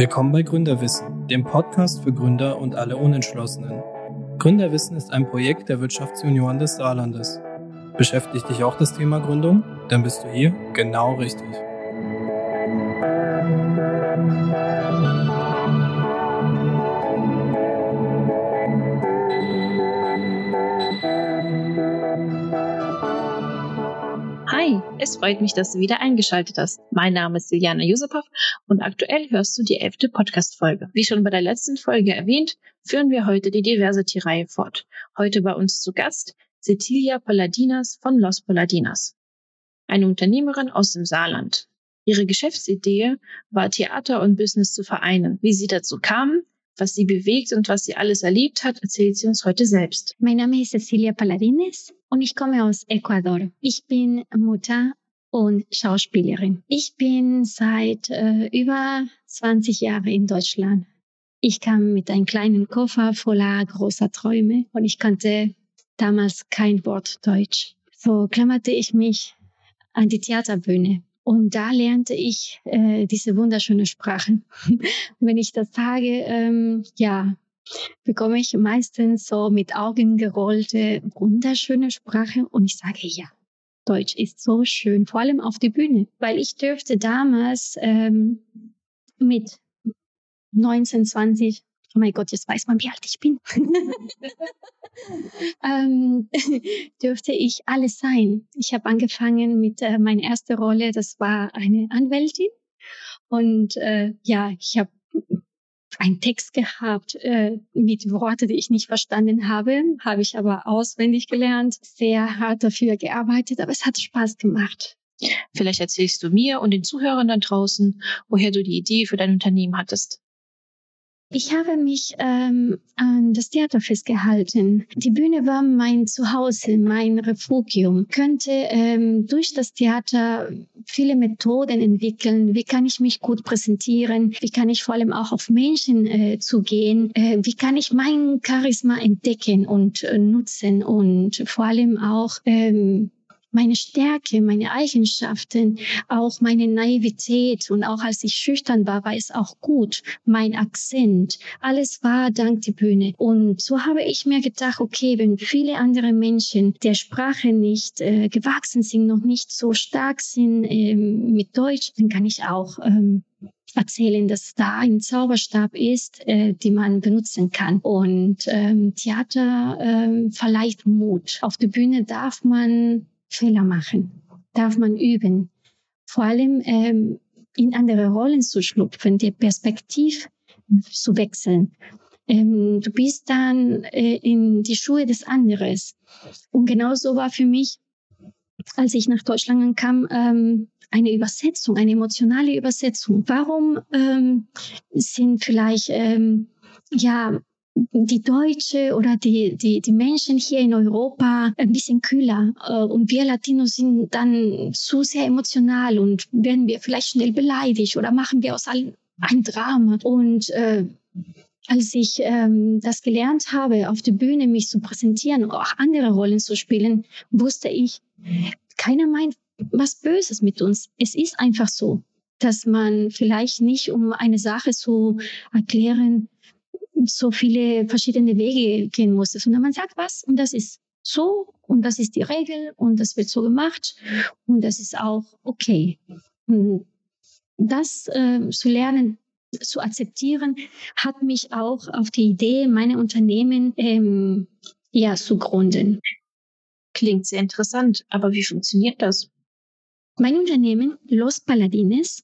Willkommen bei Gründerwissen, dem Podcast für Gründer und alle Unentschlossenen. Gründerwissen ist ein Projekt der Wirtschaftsjunioren des Saarlandes. Beschäftigt dich auch das Thema Gründung? Dann bist du hier genau richtig. Es freut mich, dass du wieder eingeschaltet hast. Mein Name ist Juliana Yusupov und aktuell hörst du die elfte Podcast-Folge. Wie schon bei der letzten Folge erwähnt, führen wir heute die Diversity-Reihe fort. Heute bei uns zu Gast Cecilia Palladinas von Los Palladinas, eine Unternehmerin aus dem Saarland. Ihre Geschäftsidee war, Theater und Business zu vereinen. Wie sie dazu kam, was sie bewegt und was sie alles erlebt hat, erzählt sie uns heute selbst. Mein Name ist Cecilia Paladines und ich komme aus Ecuador. Ich bin Mutter und Schauspielerin. Ich bin seit äh, über 20 Jahren in Deutschland. Ich kam mit einem kleinen Koffer voller großer Träume und ich kannte damals kein Wort Deutsch. So klammerte ich mich an die Theaterbühne und da lernte ich äh, diese wunderschöne Sprache. Wenn ich das sage, ähm, ja, bekomme ich meistens so mit Augen gerollte wunderschöne Sprache und ich sage ja. Deutsch ist so schön, vor allem auf die Bühne, weil ich dürfte damals ähm, mit 19, 20 oh mein Gott, jetzt weiß man, wie alt ich bin, ähm, dürfte ich alles sein. Ich habe angefangen mit äh, meiner ersten Rolle, das war eine Anwältin. Und äh, ja, ich habe einen Text gehabt äh, mit Worten, die ich nicht verstanden habe, habe ich aber auswendig gelernt, sehr hart dafür gearbeitet, aber es hat Spaß gemacht. Vielleicht erzählst du mir und den Zuhörern da draußen, woher du die Idee für dein Unternehmen hattest. Ich habe mich ähm, an das Theater festgehalten. Die Bühne war mein Zuhause, mein Refugium. Könnte ähm, durch das Theater viele Methoden entwickeln. Wie kann ich mich gut präsentieren? Wie kann ich vor allem auch auf Menschen äh, zugehen? Äh, wie kann ich mein Charisma entdecken und äh, nutzen und vor allem auch ähm, meine Stärke, meine Eigenschaften, auch meine Naivität und auch als ich schüchtern war, war es auch gut, mein Akzent, alles war dank der Bühne. Und so habe ich mir gedacht, okay, wenn viele andere Menschen der Sprache nicht äh, gewachsen sind, noch nicht so stark sind ähm, mit Deutsch, dann kann ich auch ähm, erzählen, dass da ein Zauberstab ist, äh, die man benutzen kann. Und ähm, Theater ähm, verleiht Mut. Auf der Bühne darf man Fehler machen, darf man üben. Vor allem ähm, in andere Rollen zu schlüpfen, die Perspektiv zu wechseln. Ähm, du bist dann äh, in die Schuhe des anderes. Und genauso war für mich, als ich nach Deutschland kam, ähm, eine Übersetzung, eine emotionale Übersetzung. Warum ähm, sind vielleicht ähm, ja die Deutsche oder die, die, die Menschen hier in Europa ein bisschen kühler äh, und wir Latinos sind dann zu sehr emotional und werden wir vielleicht schnell beleidigt oder machen wir aus allem ein Drama. Und äh, als ich ähm, das gelernt habe, auf der Bühne mich zu präsentieren und auch andere Rollen zu spielen, wusste ich, keiner meint was Böses mit uns. Es ist einfach so, dass man vielleicht nicht, um eine Sache zu erklären, so viele verschiedene Wege gehen musste, sondern man sagt was und das ist so und das ist die Regel und das wird so gemacht und das ist auch okay. Und das äh, zu lernen, zu akzeptieren, hat mich auch auf die Idee, meine Unternehmen ähm, ja zu gründen. Klingt sehr interessant, aber wie funktioniert das? Mein Unternehmen Los Paladines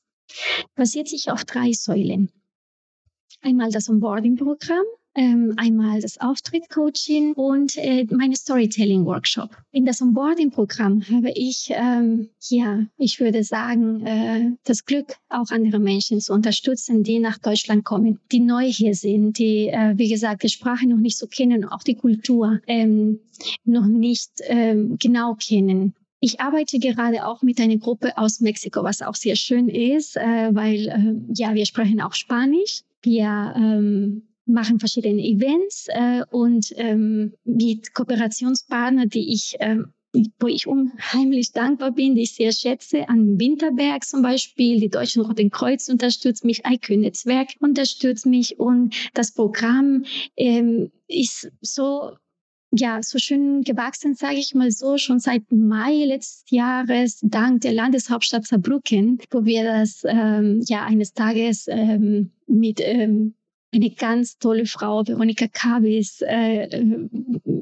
basiert sich auf drei Säulen einmal das Onboarding-Programm, ähm, einmal das Auftritt-Coaching und äh, meine Storytelling-Workshop. In das Onboarding-Programm habe ich, ähm, ja, ich würde sagen, äh, das Glück, auch andere Menschen zu unterstützen, die nach Deutschland kommen, die neu hier sind, die, äh, wie gesagt, die Sprache noch nicht so kennen, auch die Kultur ähm, noch nicht genau kennen. Ich arbeite gerade auch mit einer Gruppe aus Mexiko, was auch sehr schön ist, weil ja, wir sprechen auch Spanisch. Wir ähm, machen verschiedene Events äh, und ähm, mit Kooperationspartnern, die ich ähm, wo ich unheimlich dankbar bin, die ich sehr schätze, an Winterberg zum Beispiel, die Deutschen Roten Kreuz unterstützt mich, IQ-Netzwerk unterstützt mich und das Programm ähm, ist so ja, so schön gewachsen, sage ich mal so, schon seit Mai letztes Jahres, dank der Landeshauptstadt Saarbrücken, wo wir das ähm, ja eines Tages ähm, mit ähm, eine ganz tolle Frau, Veronika Kabis, äh,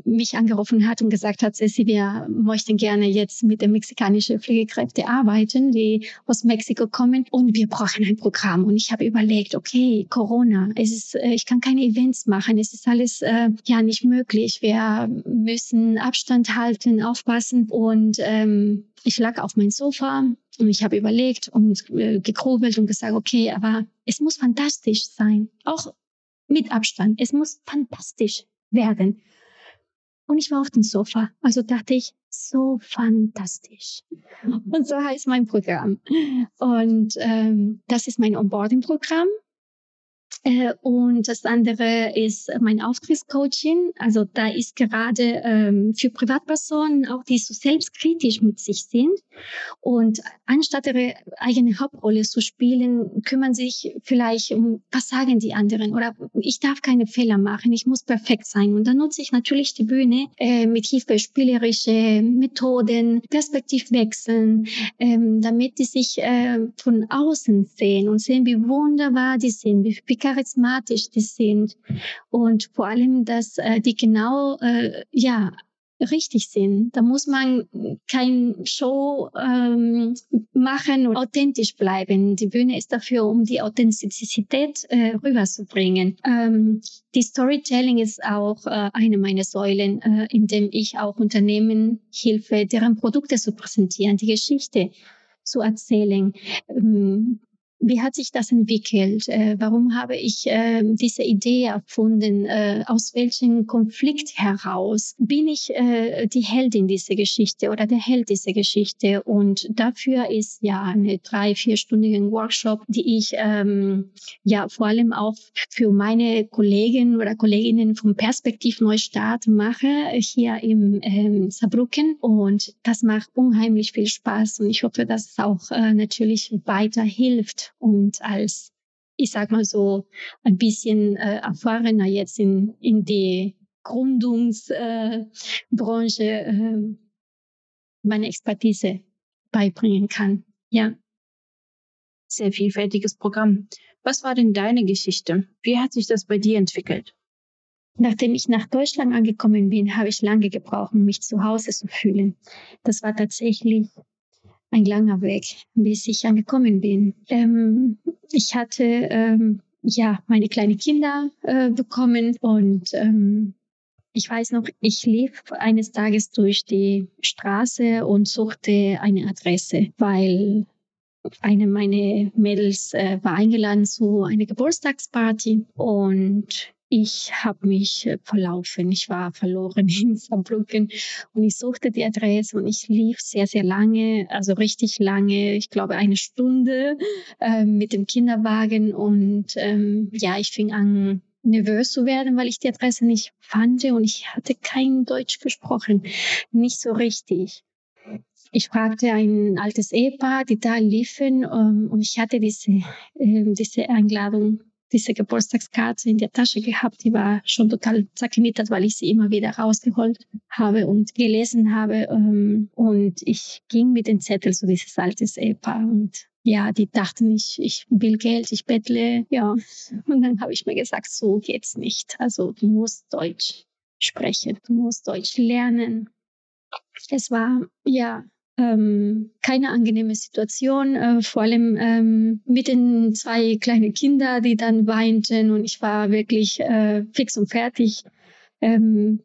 mich angerufen hat und gesagt hat, Ceci, wir möchten gerne jetzt mit den mexikanischen Pflegekräften arbeiten, die aus Mexiko kommen und wir brauchen ein Programm. Und ich habe überlegt, okay, Corona, es ist, äh, ich kann keine Events machen, es ist alles äh, ja nicht möglich. Wir müssen Abstand halten, aufpassen und ähm, ich lag auf meinem Sofa und ich habe überlegt und äh, gegrubelt und gesagt, okay, aber es muss fantastisch sein. Auch mit Abstand. Es muss fantastisch werden. Und ich war auf dem Sofa. Also dachte ich, so fantastisch. Und so heißt mein Programm. Und ähm, das ist mein Onboarding-Programm. Äh, und das andere ist mein Auftrittscoaching. Also da ist gerade ähm, für Privatpersonen auch, die so selbstkritisch mit sich sind und anstatt ihre eigene Hauptrolle zu spielen, kümmern sich vielleicht um, was sagen die anderen oder ich darf keine Fehler machen, ich muss perfekt sein. Und dann nutze ich natürlich die Bühne äh, mit Hilfe spielerische Methoden, Perspektivwechseln, ähm, damit die sich äh, von außen sehen und sehen, wie wunderbar die sind, wie, wie charismatisch die sind und vor allem, dass äh, die genau äh, ja richtig sind. Da muss man kein Show ähm, machen und authentisch bleiben. Die Bühne ist dafür, um die Authentizität äh, rüberzubringen. Ähm, die Storytelling ist auch äh, eine meiner Säulen, äh, in dem ich auch Unternehmen hilfe, deren Produkte zu präsentieren, die Geschichte zu erzählen. Ähm, wie hat sich das entwickelt? Äh, warum habe ich äh, diese Idee erfunden? Äh, aus welchem Konflikt heraus bin ich äh, die Heldin dieser Geschichte oder der Held dieser Geschichte? Und dafür ist ja eine drei, vierstündigen Workshop, die ich ähm, ja vor allem auch für meine Kollegen oder Kolleginnen vom Perspektiv Neustart mache hier im ähm, Saarbrücken. Und das macht unheimlich viel Spaß. Und ich hoffe, dass es auch äh, natürlich weiter hilft und als, ich sag mal so, ein bisschen äh, erfahrener jetzt in, in die Gründungsbranche äh, äh, meine Expertise beibringen kann. Ja. Sehr vielfältiges Programm. Was war denn deine Geschichte? Wie hat sich das bei dir entwickelt? Nachdem ich nach Deutschland angekommen bin, habe ich lange gebraucht, um mich zu Hause zu fühlen. Das war tatsächlich ein langer Weg, bis ich angekommen bin. Ähm, ich hatte ähm, ja meine kleinen Kinder äh, bekommen und ähm, ich weiß noch, ich lief eines Tages durch die Straße und suchte eine Adresse, weil eine meiner Mädels äh, war eingeladen zu einer Geburtstagsparty und ich habe mich äh, verlaufen. Ich war verloren in Saarbrücken und ich suchte die Adresse und ich lief sehr, sehr lange, also richtig lange, ich glaube eine Stunde äh, mit dem Kinderwagen und ähm, ja, ich fing an, nervös zu werden, weil ich die Adresse nicht fand und ich hatte kein Deutsch gesprochen, nicht so richtig. Ich fragte ein altes Ehepaar, die da liefen ähm, und ich hatte diese, äh, diese Einladung diese Geburtstagskarte in der Tasche gehabt. Die war schon total zerknittert, weil ich sie immer wieder rausgeholt habe und gelesen habe. Ähm, und ich ging mit dem Zettel zu dieses altes Ehepaar und ja, die dachten, ich, ich will Geld, ich bettle, ja. Und dann habe ich mir gesagt, so geht's nicht. Also du musst Deutsch sprechen, du musst Deutsch lernen. Es war ja ähm, keine angenehme Situation, äh, vor allem ähm, mit den zwei kleinen Kindern, die dann weinten und ich war wirklich äh, fix und fertig. Ähm,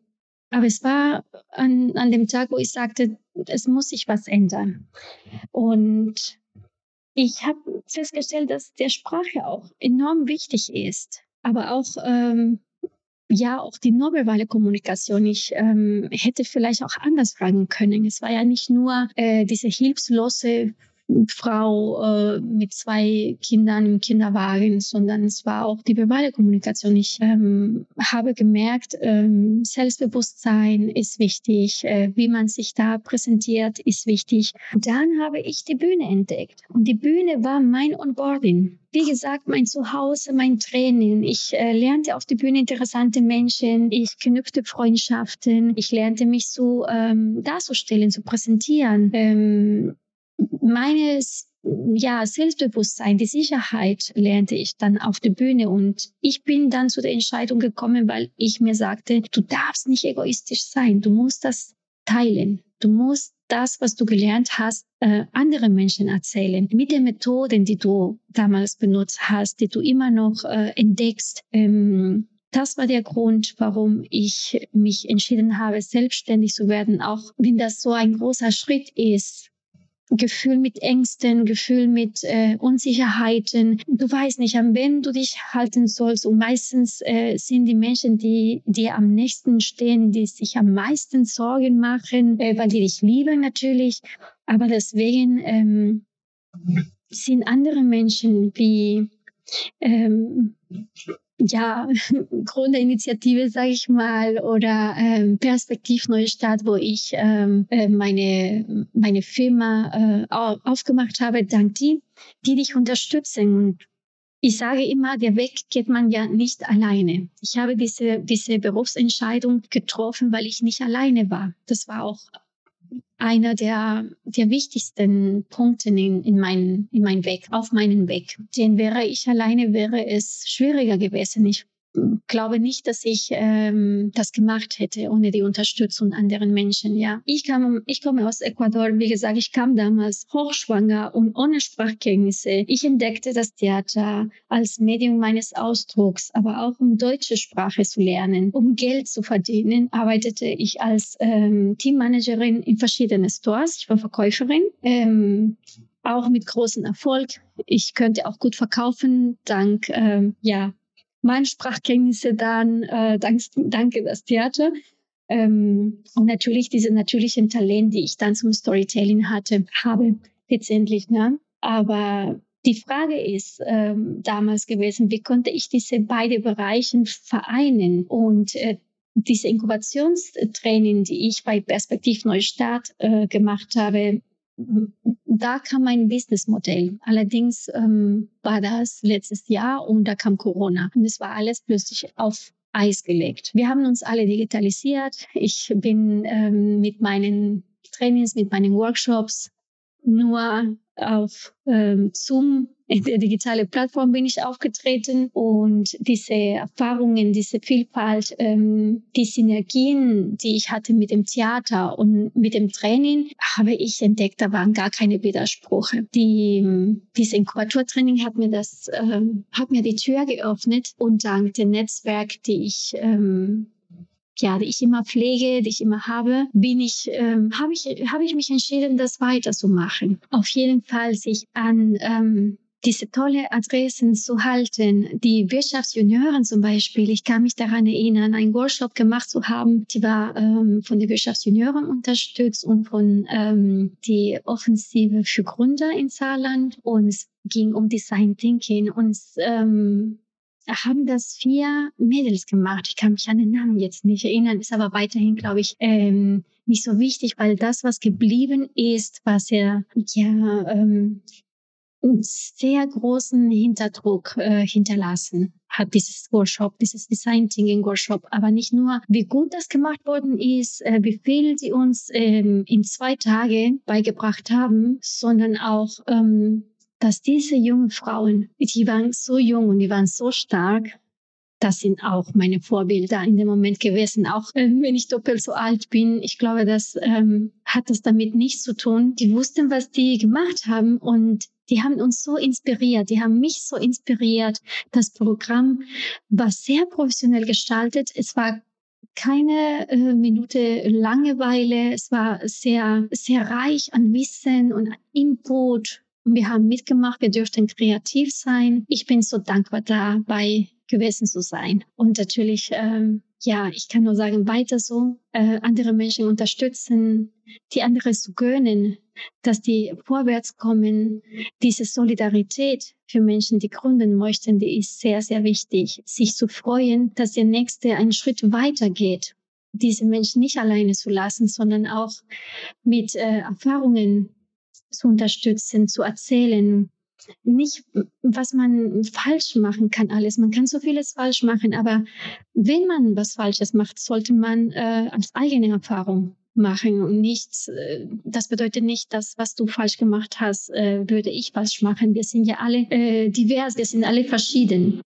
aber es war an, an dem Tag, wo ich sagte, es muss sich was ändern. Und ich habe festgestellt, dass der Sprache auch enorm wichtig ist, aber auch ähm, ja, auch die nonverbale Kommunikation. Ich ähm, hätte vielleicht auch anders fragen können. Es war ja nicht nur äh, diese hilflose Frau äh, mit zwei Kindern im Kinderwagen, sondern es war auch die verbale Kommunikation. Ich ähm, habe gemerkt, ähm, Selbstbewusstsein ist wichtig, äh, wie man sich da präsentiert, ist wichtig. Dann habe ich die Bühne entdeckt und die Bühne war mein Onboarding. Wie gesagt, mein Zuhause, mein Training. Ich äh, lernte auf der Bühne interessante Menschen. Ich knüpfte Freundschaften. Ich lernte mich so ähm, darzustellen, zu präsentieren. Ähm, meines ja, Selbstbewusstsein, die Sicherheit lernte ich dann auf der Bühne und ich bin dann zu der Entscheidung gekommen, weil ich mir sagte, du darfst nicht egoistisch sein, du musst das teilen, du musst das, was du gelernt hast, äh, andere Menschen erzählen. Mit den Methoden, die du damals benutzt hast, die du immer noch äh, entdeckst. Ähm, das war der Grund, warum ich mich entschieden habe, selbstständig zu werden, auch wenn das so ein großer Schritt ist Gefühl mit Ängsten, Gefühl mit äh, Unsicherheiten. Du weißt nicht, an wen du dich halten sollst. Und meistens äh, sind die Menschen, die dir am nächsten stehen, die sich am meisten Sorgen machen, äh, weil die dich lieben natürlich. Aber deswegen ähm, sind andere Menschen wie ähm, ja, Gründerinitiative, sage ich mal, oder ähm, Perspektiv Neue Stadt, wo ich ähm, äh, meine, meine Firma äh, aufgemacht habe, dank die, die dich unterstützen. Und ich sage immer, der Weg geht man ja nicht alleine. Ich habe diese, diese Berufsentscheidung getroffen, weil ich nicht alleine war. Das war auch einer der, der wichtigsten Punkte in, in, mein, in mein Weg, auf meinen Weg. Den wäre ich alleine, wäre es schwieriger gewesen. Ich glaube nicht, dass ich ähm, das gemacht hätte ohne die Unterstützung anderen Menschen. Ja, ich kam, ich komme aus Ecuador. Wie gesagt, ich kam damals hochschwanger und ohne Sprachkenntnisse. Ich entdeckte das Theater als Medium meines Ausdrucks, aber auch um deutsche Sprache zu lernen, um Geld zu verdienen. Arbeitete ich als ähm, Teammanagerin in verschiedenen Stores. Ich war Verkäuferin. Ähm, auch mit großem Erfolg. Ich könnte auch gut verkaufen, dank ähm, ja meine Sprachkenntnisse dann, äh, dank, danke das Theater. Ähm, und natürlich diese natürlichen Talente, die ich dann zum Storytelling hatte, habe letztendlich. Ne? Aber die Frage ist ähm, damals gewesen, wie konnte ich diese beiden Bereiche vereinen? Und äh, diese Inkubationstraining, die ich bei Perspektiv Neustart äh, gemacht habe, da kam mein Businessmodell. Allerdings ähm, war das letztes Jahr und da kam Corona und es war alles plötzlich auf Eis gelegt. Wir haben uns alle digitalisiert. Ich bin ähm, mit meinen Trainings, mit meinen Workshops nur auf ähm, Zoom in der digitalen Plattform bin ich aufgetreten und diese Erfahrungen, diese Vielfalt, ähm, die Synergien, die ich hatte mit dem Theater und mit dem Training, habe ich entdeckt, da waren gar keine Widersprüche. Die, dieses Inkubatortraining hat mir das, ähm, hat mir die Tür geöffnet und dank dem Netzwerk, die ich ähm, ja, die ich immer pflege, die ich immer habe, bin ich, ähm, habe ich, habe ich mich entschieden, das weiterzumachen. Auf jeden Fall sich an ähm, diese tolle Adressen zu halten. Die Wirtschaftsjunioren zum Beispiel, ich kann mich daran erinnern, einen Workshop gemacht zu haben, die war ähm, von den Wirtschaftsjunioren unterstützt und von ähm, die Offensive für Gründer in Saarland und es ging um Design Thinking und ähm, haben das vier Mädels gemacht. Ich kann mich an den Namen jetzt nicht erinnern, ist aber weiterhin, glaube ich, ähm, nicht so wichtig, weil das, was geblieben ist, war sehr, ja, ähm, sehr großen Hinterdruck äh, hinterlassen hat dieses Workshop, dieses Design Thinking Workshop. Aber nicht nur, wie gut das gemacht worden ist, äh, wie viel sie uns ähm, in zwei Tagen beigebracht haben, sondern auch, ähm, dass diese jungen Frauen, die waren so jung und die waren so stark, das sind auch meine Vorbilder in dem Moment gewesen. Auch äh, wenn ich doppelt so alt bin, ich glaube, das ähm, hat das damit nichts zu tun. Die wussten, was die gemacht haben und die haben uns so inspiriert. Die haben mich so inspiriert. Das Programm war sehr professionell gestaltet. Es war keine äh, Minute Langeweile. Es war sehr, sehr reich an Wissen und an Input. Und wir haben mitgemacht. Wir dürften kreativ sein. Ich bin so dankbar dabei gewesen zu sein. Und natürlich, ähm, ja, ich kann nur sagen, weiter so, äh, andere Menschen unterstützen, die andere zu gönnen, dass die vorwärts kommen. Diese Solidarität für Menschen, die gründen möchten, die ist sehr, sehr wichtig. Sich zu freuen, dass der Nächste einen Schritt weiter geht. Diese Menschen nicht alleine zu lassen, sondern auch mit äh, Erfahrungen zu unterstützen, zu erzählen, nicht, was man falsch machen kann, alles. Man kann so vieles falsch machen, aber wenn man was Falsches macht, sollte man äh, als eigene Erfahrung machen und nichts. Äh, das bedeutet nicht, dass was du falsch gemacht hast, äh, würde ich falsch machen. Wir sind ja alle äh, divers, wir sind alle verschieden.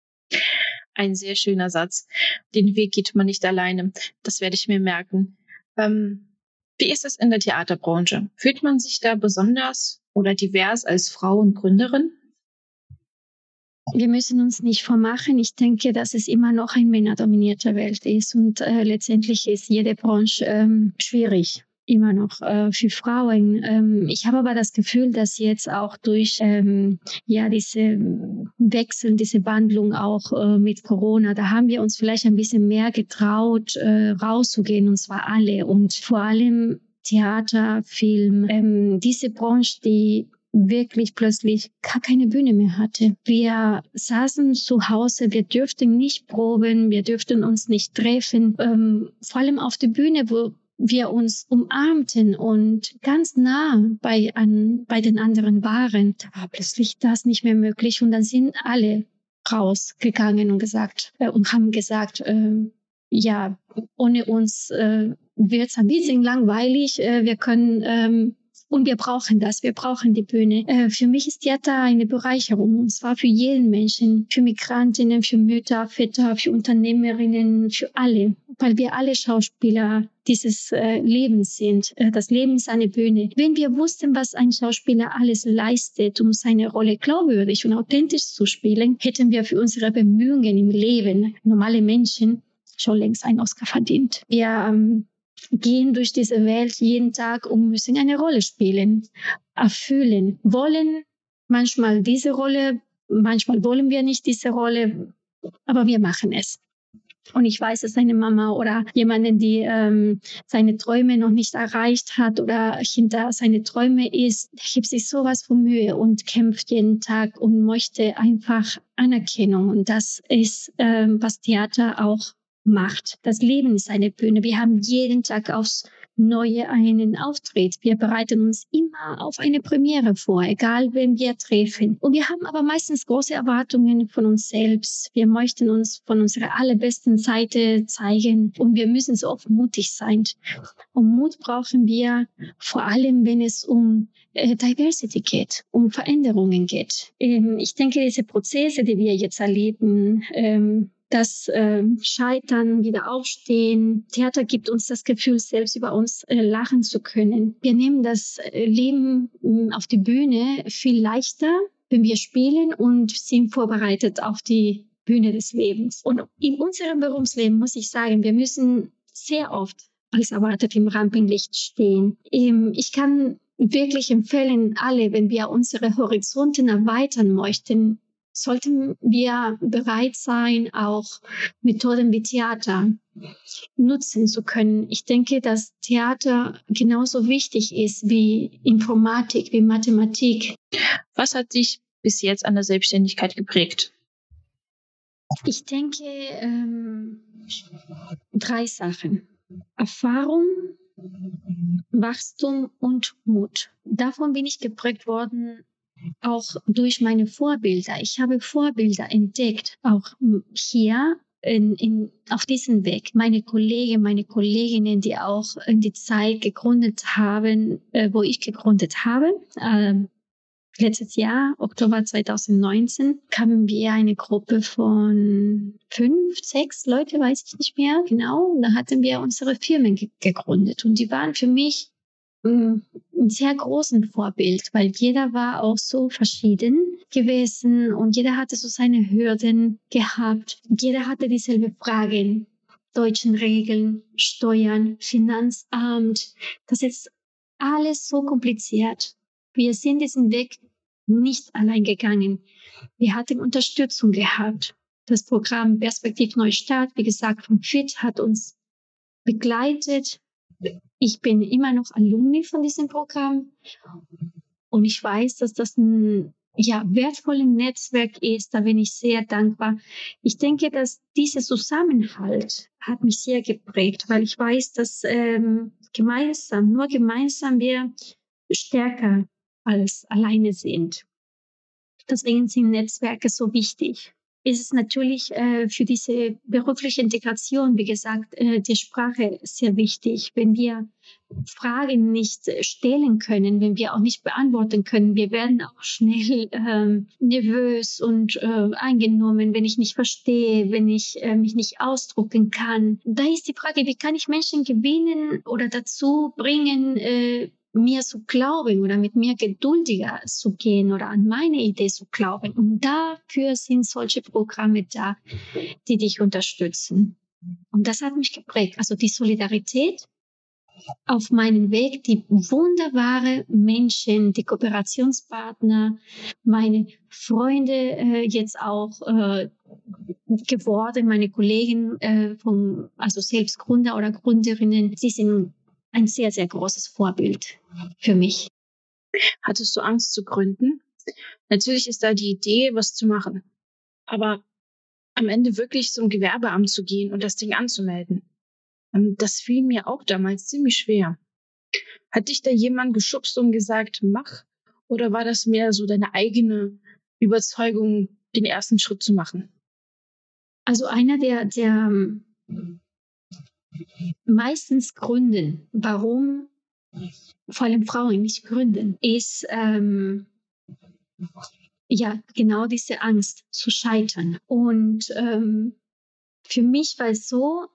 Ein sehr schöner Satz. Den Weg geht man nicht alleine. Das werde ich mir merken. Ähm, wie ist es in der Theaterbranche? Fühlt man sich da besonders oder divers als Frau und Gründerin? Wir müssen uns nicht vormachen. Ich denke, dass es immer noch eine männerdominierte Welt ist und äh, letztendlich ist jede Branche ähm, schwierig immer noch äh, für Frauen. Ähm, ich habe aber das Gefühl, dass jetzt auch durch ähm, ja diese Wechsel, diese Wandlung auch äh, mit Corona, da haben wir uns vielleicht ein bisschen mehr getraut, äh, rauszugehen und zwar alle und vor allem Theater, Film, ähm, diese Branche, die wirklich plötzlich gar keine Bühne mehr hatte. Wir saßen zu Hause, wir dürften nicht proben, wir dürften uns nicht treffen. Ähm, vor allem auf der Bühne, wo wir uns umarmten und ganz nah bei, an, bei den anderen waren, da war plötzlich das nicht mehr möglich und dann sind alle rausgegangen und gesagt äh, und haben gesagt, äh, ja, ohne uns äh, wird es ein bisschen langweilig. Äh, wir können ähm, und wir brauchen das, wir brauchen die Bühne. Äh, für mich ist Theater eine Bereicherung und zwar für jeden Menschen, für Migrantinnen, für Mütter, Väter, für Unternehmerinnen, für alle, weil wir alle Schauspieler dieses äh, Lebens sind. Äh, das Leben ist eine Bühne. Wenn wir wussten, was ein Schauspieler alles leistet, um seine Rolle glaubwürdig und authentisch zu spielen, hätten wir für unsere Bemühungen im Leben, normale Menschen, schon längst einen Oscar verdient. Wir ähm, gehen durch diese Welt jeden Tag und müssen eine Rolle spielen, erfüllen, wollen manchmal diese Rolle, manchmal wollen wir nicht diese Rolle, aber wir machen es. Und ich weiß, dass eine Mama oder jemanden, die ähm, seine Träume noch nicht erreicht hat oder hinter seine Träume ist, der gibt sich sowas von Mühe und kämpft jeden Tag und möchte einfach Anerkennung. Und das ist, ähm, was Theater auch macht. Das Leben ist eine Bühne. Wir haben jeden Tag aufs Neue einen Auftritt. Wir bereiten uns immer auf eine Premiere vor, egal wen wir treffen. Und wir haben aber meistens große Erwartungen von uns selbst. Wir möchten uns von unserer allerbesten Seite zeigen und wir müssen so oft mutig sein. Und Mut brauchen wir vor allem, wenn es um äh, Diversity geht, um Veränderungen geht. Ähm, ich denke, diese Prozesse, die wir jetzt erleben, ähm, das äh, Scheitern, wieder aufstehen. Theater gibt uns das Gefühl, selbst über uns äh, lachen zu können. Wir nehmen das äh, Leben äh, auf die Bühne viel leichter, wenn wir spielen und sind vorbereitet auf die Bühne des Lebens. Und in unserem Berufsleben muss ich sagen, wir müssen sehr oft als erwartet im Rampenlicht stehen. Ähm, ich kann wirklich empfehlen, alle, wenn wir unsere Horizonten erweitern möchten, sollten wir bereit sein, auch Methoden wie Theater nutzen zu können. Ich denke, dass Theater genauso wichtig ist wie Informatik, wie Mathematik. Was hat dich bis jetzt an der Selbstständigkeit geprägt? Ich denke, ähm, drei Sachen. Erfahrung, Wachstum und Mut. Davon bin ich geprägt worden auch durch meine Vorbilder. Ich habe Vorbilder entdeckt, auch hier in, in, auf diesem Weg. Meine Kollegen, meine Kolleginnen, die auch in die Zeit gegründet haben, äh, wo ich gegründet habe. Ähm, letztes Jahr, Oktober 2019, kamen wir eine Gruppe von fünf, sechs Leute, weiß ich nicht mehr genau. Da hatten wir unsere Firmen ge gegründet und die waren für mich ein sehr großen Vorbild, weil jeder war auch so verschieden gewesen und jeder hatte so seine Hürden gehabt. Jeder hatte dieselbe Fragen. Deutschen Regeln, Steuern, Finanzamt. Das ist alles so kompliziert. Wir sind diesen Weg nicht allein gegangen. Wir hatten Unterstützung gehabt. Das Programm Perspektiv Neustart, wie gesagt, vom FIT hat uns begleitet ich bin immer noch Alumni von diesem Programm und ich weiß, dass das ein ja, wertvolles Netzwerk ist. Da bin ich sehr dankbar. Ich denke, dass dieser Zusammenhalt hat mich sehr geprägt, weil ich weiß, dass ähm, gemeinsam, nur gemeinsam wir stärker als alleine sind. Deswegen sind Netzwerke so wichtig ist es natürlich äh, für diese berufliche Integration, wie gesagt, äh, die Sprache sehr wichtig. Wenn wir Fragen nicht stellen können, wenn wir auch nicht beantworten können, wir werden auch schnell ähm, nervös und äh, eingenommen, wenn ich nicht verstehe, wenn ich äh, mich nicht ausdrucken kann. Da ist die Frage, wie kann ich Menschen gewinnen oder dazu bringen, äh, mir zu glauben oder mit mir geduldiger zu gehen oder an meine Idee zu glauben. Und dafür sind solche Programme da, die dich unterstützen. Und das hat mich geprägt. Also die Solidarität auf meinem Weg, die wunderbare Menschen, die Kooperationspartner, meine Freunde äh, jetzt auch äh, geworden, meine Kollegen äh, von, also selbst Gründer oder Gründerinnen, sie sind ein sehr, sehr großes Vorbild für mich. Hattest du Angst zu gründen? Natürlich ist da die Idee, was zu machen. Aber am Ende wirklich zum Gewerbeamt zu gehen und das Ding anzumelden, ähm, das fiel mir auch damals ziemlich schwer. Hat dich da jemand geschubst und gesagt, mach? Oder war das mehr so deine eigene Überzeugung, den ersten Schritt zu machen? Also einer der, der meistens gründen, warum? Vor allem Frauen nicht gründen, ist ähm, ja genau diese Angst zu scheitern. Und ähm, für mich war es so,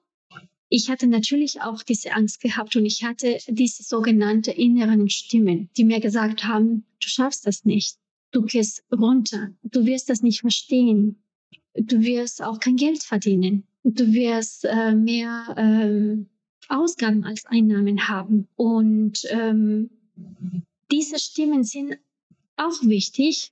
ich hatte natürlich auch diese Angst gehabt und ich hatte diese sogenannte inneren Stimmen, die mir gesagt haben, du schaffst das nicht, du gehst runter, du wirst das nicht verstehen, du wirst auch kein Geld verdienen du wirst äh, mehr ähm, Ausgaben als Einnahmen haben. Und ähm, diese Stimmen sind auch wichtig.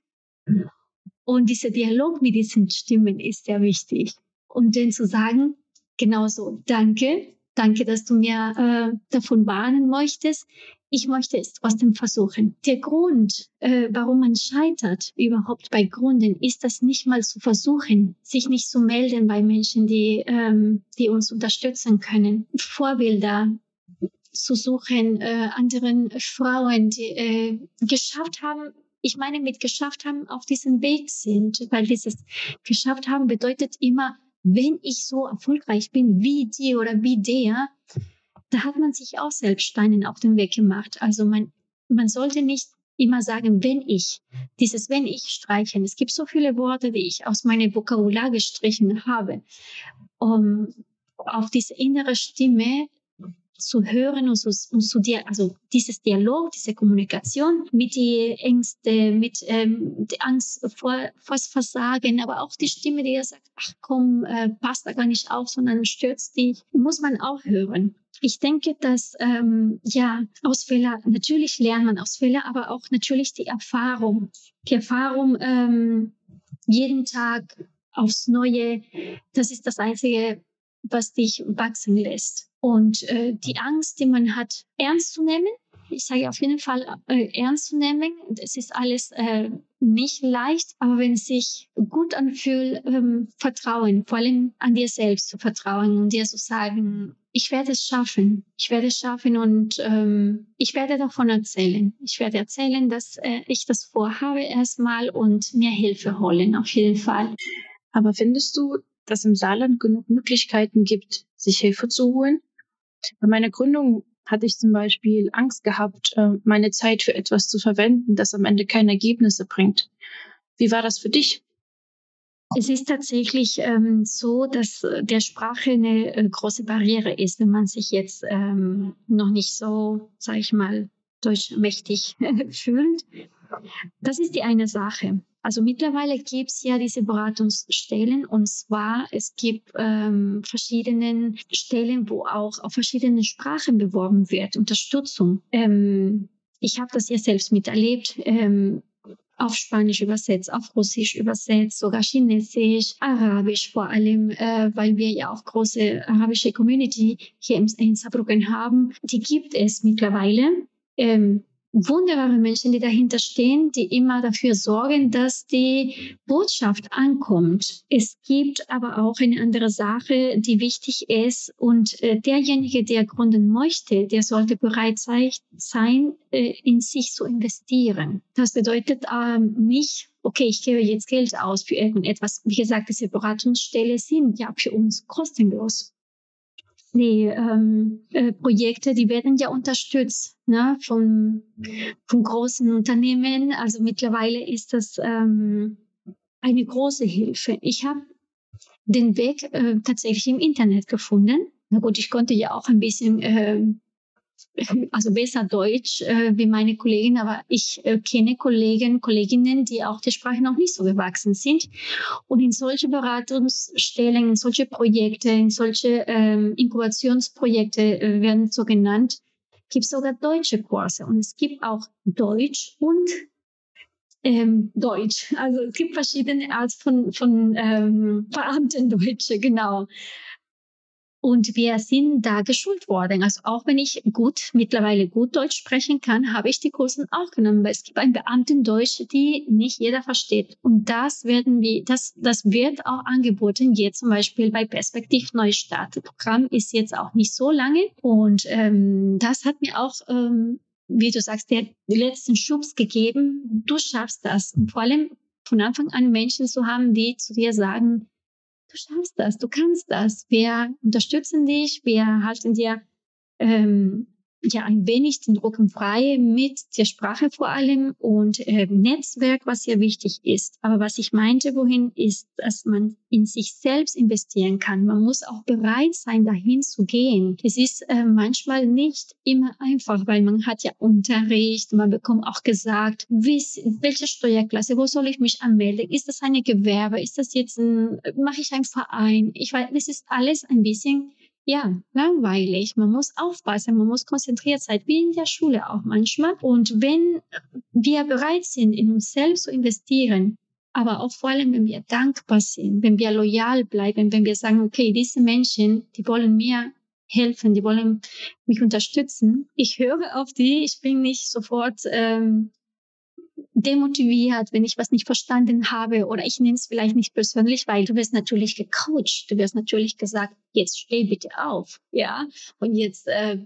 Und dieser Dialog mit diesen Stimmen ist sehr wichtig. Und denen zu sagen, genauso, danke, danke, dass du mir äh, davon warnen möchtest ich möchte es trotzdem versuchen. Der Grund, äh, warum man scheitert überhaupt bei Gründen, ist das nicht mal zu versuchen, sich nicht zu melden bei Menschen, die, ähm, die uns unterstützen können. Vorbilder zu suchen, äh, anderen Frauen, die äh, geschafft haben, ich meine mit geschafft haben, auf diesem Weg sind, weil dieses geschafft haben bedeutet immer, wenn ich so erfolgreich bin wie die oder wie der, da hat man sich auch selbst Steinen auf den Weg gemacht. Also man, man sollte nicht immer sagen, wenn ich, dieses wenn ich streichen. Es gibt so viele Worte, die ich aus meinem Vokabular gestrichen habe, um auf diese innere Stimme zu hören und, zu, und zu dir, also dieses Dialog, diese Kommunikation mit die Ängste, mit ähm, der Angst vor, vor Versagen, aber auch die Stimme, die sagt, ach komm, äh, passt da gar nicht auf, sondern stürzt dich, muss man auch hören. Ich denke, dass ähm, ja aus natürlich lernt man aus aber auch natürlich die Erfahrung, die Erfahrung ähm, jeden Tag aufs Neue. Das ist das einzige, was dich wachsen lässt. Und äh, die Angst, die man hat, ernst zu nehmen. Ich sage auf jeden Fall äh, ernst zu nehmen. Es ist alles äh, nicht leicht, aber wenn es sich gut anfühlt, ähm, vertrauen, vor allem an dir selbst zu vertrauen und dir zu sagen, ich werde es schaffen. Ich werde es schaffen und ähm, ich werde davon erzählen. Ich werde erzählen, dass äh, ich das vorhabe erstmal und mir Hilfe holen, auf jeden Fall. Aber findest du, dass im Saarland genug Möglichkeiten gibt, sich Hilfe zu holen? Bei meiner Gründung hatte ich zum Beispiel Angst gehabt, äh, meine Zeit für etwas zu verwenden, das am Ende keine Ergebnisse bringt. Wie war das für dich? Es ist tatsächlich ähm, so, dass äh, der Sprache eine äh, große Barriere ist, wenn man sich jetzt ähm, noch nicht so, sag ich mal, deutschmächtig fühlt. Das ist die eine Sache. Also mittlerweile gibt es ja diese Beratungsstellen und zwar es gibt ähm, verschiedene Stellen, wo auch auf verschiedenen Sprachen beworben wird, Unterstützung. Ähm, ich habe das ja selbst miterlebt. Ähm, auf Spanisch übersetzt, auf Russisch übersetzt, sogar Chinesisch, Arabisch vor allem, äh, weil wir ja auch große arabische Community hier in Saarbrücken haben. Die gibt es mittlerweile. Ähm, wunderbare Menschen, die dahinter stehen, die immer dafür sorgen, dass die Botschaft ankommt. Es gibt aber auch eine andere Sache, die wichtig ist und äh, derjenige, der gründen möchte, der sollte bereit sei, sein, äh, in sich zu investieren. Das bedeutet ähm, nicht, okay, ich gebe jetzt Geld aus für irgendetwas. Wie gesagt, diese Beratungsstelle sind ja für uns kostenlos die ähm, äh, Projekte, die werden ja unterstützt ne, von, von großen Unternehmen. Also mittlerweile ist das ähm, eine große Hilfe. Ich habe den Weg äh, tatsächlich im Internet gefunden. Na gut, ich konnte ja auch ein bisschen äh, also besser Deutsch äh, wie meine Kollegen, aber ich äh, kenne Kollegen, Kolleginnen, die auch der Sprache noch nicht so gewachsen sind. Und in solche Beratungsstellen, in solche Projekte, in solche ähm, Inkubationsprojekte äh, werden so genannt, gibt sogar deutsche Kurse. Und es gibt auch Deutsch und ähm, Deutsch. Also es gibt verschiedene Art von, von ähm, Beamtendeutsche, genau. Und wir sind da geschult worden. Also auch wenn ich gut, mittlerweile gut Deutsch sprechen kann, habe ich die Kursen auch genommen, weil es gibt ein Beamtendeutsch, die nicht jeder versteht. Und das werden wir, das, das wird auch angeboten, jetzt zum Beispiel bei Perspektiv Neustart. Das Programm ist jetzt auch nicht so lange. Und ähm, das hat mir auch ähm, wie du sagst, der letzten Schubs gegeben. Du schaffst das. Und vor allem von Anfang an Menschen zu haben, die zu dir sagen, du schaffst das, du kannst das. Wir unterstützen dich, wir halten dir ähm, ja ein wenig den Rücken frei mit der Sprache vor allem und äh, Netzwerk, was sehr wichtig ist. Aber was ich meinte, wohin ist, dass man in sich selbst investieren kann. Man muss auch bereit sein, dahin zu gehen. Es ist äh, manchmal nicht immer einfach, weil man hat ja Unterricht, man bekommt auch gesagt, wiss, welche Steuerklasse, wo soll ich mich anmelden? Ist das eine Gewerbe? Ist das jetzt ein, mache ich einen Verein? Ich weiß, das ist alles ein bisschen ja, langweilig. Man muss aufpassen, man muss konzentriert sein, wie in der Schule auch manchmal. Und wenn wir bereit sind, in uns selbst zu investieren, aber auch vor allem, wenn wir dankbar sind, wenn wir loyal bleiben, wenn wir sagen, okay, diese Menschen, die wollen mir helfen, die wollen mich unterstützen. Ich höre auf die, ich bin nicht sofort ähm, demotiviert, wenn ich was nicht verstanden habe oder ich nehme es vielleicht nicht persönlich, weil du wirst natürlich gecoacht, du wirst natürlich gesagt, jetzt steh bitte auf, ja, und jetzt äh,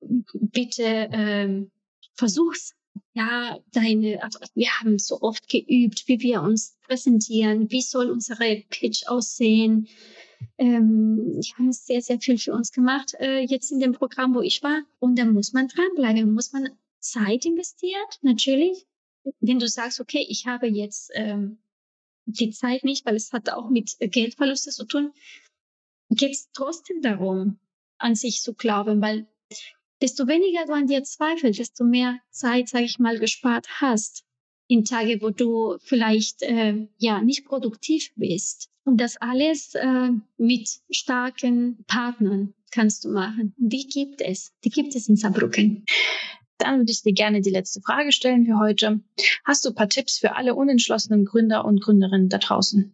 bitte äh, versuch's. Ja, deine, wir haben so oft geübt, wie wir uns präsentieren, wie soll unsere Pitch aussehen. Ähm, die haben sehr, sehr viel für uns gemacht, äh, jetzt in dem Programm, wo ich war. Und da muss man dranbleiben, muss man Zeit investiert, natürlich, wenn du sagst, okay, ich habe jetzt ähm, die Zeit nicht, weil es hat auch mit Geldverluste zu tun, geht es trotzdem darum, an sich zu glauben, weil desto weniger du an dir zweifelst, desto mehr Zeit, sage ich mal, gespart hast in Tage, wo du vielleicht äh, ja nicht produktiv bist. Und das alles äh, mit starken Partnern kannst du machen. Die gibt es. Die gibt es in Saarbrücken. Dann würde ich dir gerne die letzte Frage stellen für heute. Hast du ein paar Tipps für alle unentschlossenen Gründer und Gründerinnen da draußen?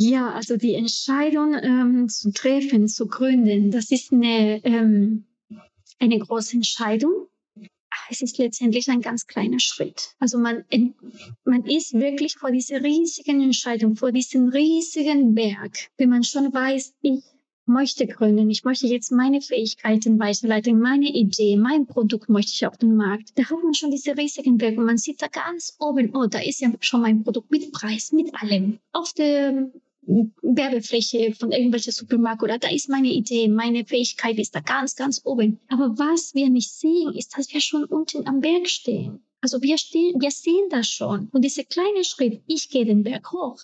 Ja, also die Entscheidung ähm, zu treffen, zu gründen, das ist eine, ähm, eine große Entscheidung. Es ist letztendlich ein ganz kleiner Schritt. Also man, man ist wirklich vor dieser riesigen Entscheidung, vor diesem riesigen Berg. Wenn man schon weiß, ich möchte gründen, ich möchte jetzt meine Fähigkeiten weiterleiten, meine Idee, mein Produkt möchte ich auf den Markt. Da hat man schon diese riesigen und man sieht da ganz oben, oh, da ist ja schon mein Produkt mit Preis, mit allem. Auf der Werbefläche von irgendwelchen Supermarkt oder da ist meine Idee, meine Fähigkeit ist da ganz, ganz oben. Aber was wir nicht sehen, ist, dass wir schon unten am Berg stehen. Also wir stehen, wir sehen das schon. Und dieser kleine Schritt, ich gehe den Berg hoch,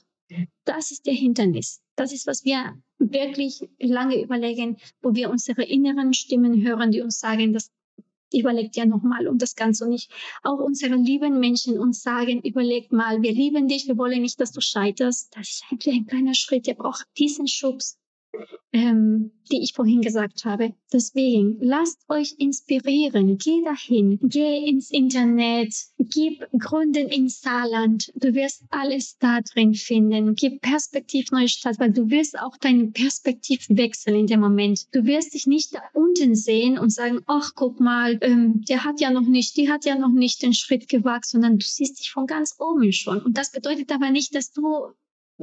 das ist der Hindernis. Das ist, was wir wirklich lange überlegen, wo wir unsere inneren Stimmen hören, die uns sagen, das überlegt ja nochmal um das Ganze nicht auch unsere lieben Menschen uns sagen, überlegt mal, wir lieben dich, wir wollen nicht, dass du scheiterst. Das ist eigentlich ein kleiner Schritt, der braucht diesen Schubs. Ähm, die ich vorhin gesagt habe. Deswegen lasst euch inspirieren. Geh dahin, geh ins Internet, gib Gründen in Saarland. Du wirst alles da drin finden. Gib Perspektiv Neustadt, weil du wirst auch deinen Perspektiv wechseln in dem Moment. Du wirst dich nicht da unten sehen und sagen, ach guck mal, ähm, der hat ja noch nicht, die hat ja noch nicht den Schritt gewagt, sondern du siehst dich von ganz oben schon. Und das bedeutet aber nicht, dass du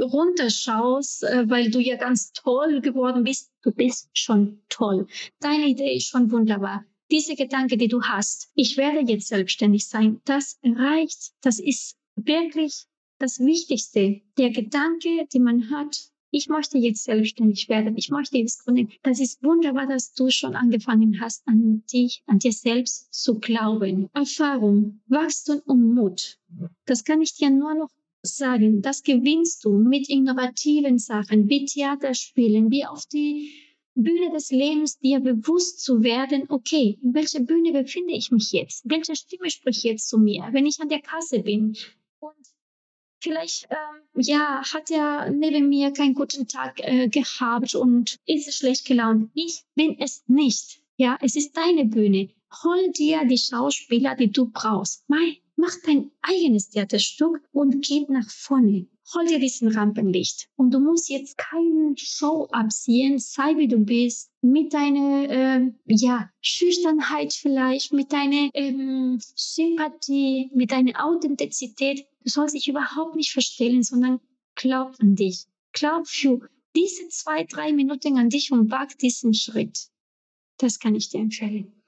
runterschaust, äh, weil du ja ganz toll geworden bist, du bist schon toll. Deine Idee ist schon wunderbar. Diese Gedanke, die du hast, ich werde jetzt selbstständig sein, das reicht. Das ist wirklich das Wichtigste. Der Gedanke, den man hat, ich möchte jetzt selbstständig werden, ich möchte jetzt gründen. Das ist wunderbar, dass du schon angefangen hast, an dich, an dir selbst zu glauben. Erfahrung, Wachstum und Mut. Das kann ich dir nur noch sagen, das gewinnst du mit innovativen Sachen, wie Theaterspielen, wie auf die Bühne des Lebens dir bewusst zu werden, okay, in welcher Bühne befinde ich mich jetzt? Welche Stimme spricht jetzt zu mir, wenn ich an der Kasse bin? Und vielleicht, ähm, ja, hat er neben mir keinen guten Tag äh, gehabt und ist schlecht gelaunt. Ich bin es nicht. Ja, es ist deine Bühne. Hol dir die Schauspieler, die du brauchst. Mein Mach dein eigenes Theaterstück und geh nach vorne. Hol dir diesen Rampenlicht. Und du musst jetzt keine Show abziehen, sei wie du bist, mit deiner äh, ja, Schüchternheit vielleicht, mit deiner ähm, Sympathie, mit deiner Authentizität. Du sollst dich überhaupt nicht verstellen, sondern glaub an dich. Glaub für diese zwei, drei Minuten an dich und wag diesen Schritt. Das kann ich dir empfehlen.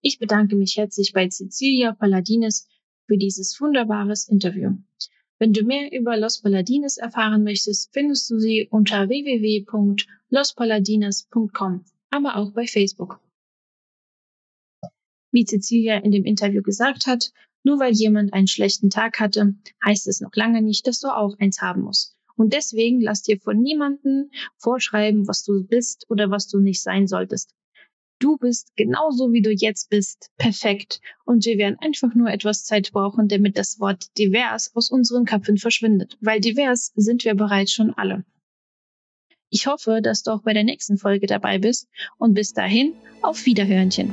Ich bedanke mich herzlich bei Cecilia Palladines für dieses wunderbares Interview. Wenn du mehr über Los Palladines erfahren möchtest, findest du sie unter www.lospalladines.com, aber auch bei Facebook. Wie Cecilia in dem Interview gesagt hat, nur weil jemand einen schlechten Tag hatte, heißt es noch lange nicht, dass du auch eins haben musst. Und deswegen lass dir von niemandem vorschreiben, was du bist oder was du nicht sein solltest. Du bist genauso wie du jetzt bist, perfekt. Und wir werden einfach nur etwas Zeit brauchen, damit das Wort divers aus unseren Köpfen verschwindet. Weil divers sind wir bereits schon alle. Ich hoffe, dass du auch bei der nächsten Folge dabei bist und bis dahin auf Wiederhörnchen.